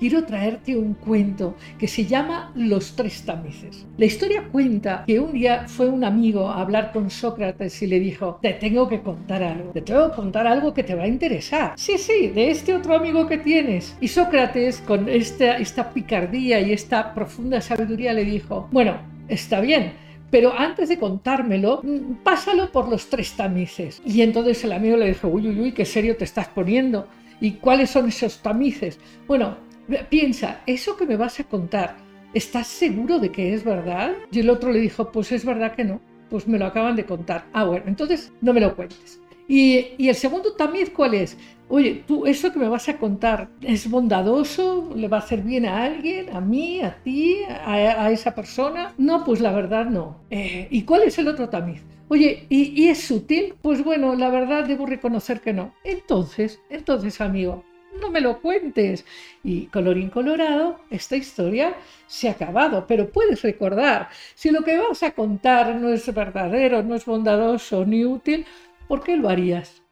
quiero traerte un cuento que se llama Los tres tamices. La historia cuenta que un día fue un amigo a hablar con Sócrates y le dijo, te tengo que contar algo, te tengo que contar algo que te va a interesar. Sí, sí, de este otro amigo que tienes. Y Sócrates, con esta, esta picardía y esta profunda sabiduría, le dijo, bueno, está bien, pero antes de contármelo, mm, pásalo por los tres tamices. Y entonces el amigo le dijo, uy, uy, uy, qué serio te estás poniendo. ¿Y cuáles son esos tamices? Bueno, piensa, eso que me vas a contar, ¿estás seguro de que es verdad? Y el otro le dijo, pues es verdad que no, pues me lo acaban de contar. Ah, bueno, entonces no me lo cuentes. Y, el segundo tamiz, ¿cuál es? Oye, tú, eso que me vas a contar, ¿es bondadoso? ¿Le va a hacer bien a alguien? ¿A mí? ¿A ti? ¿A, esa persona? No, pues la verdad no. Eh, ¿Y cuál es el otro tamiz? Oye, ¿y, ¿y, es sutil? Pues bueno, la verdad debo reconocer que no. Entonces, entonces, amigo, no me lo cuentes. Y colorín colorado, esta historia se ha acabado, pero puedes recordar, si lo que vas a contar no es verdadero, no es bondadoso ni útil, ¿por qué lo harías?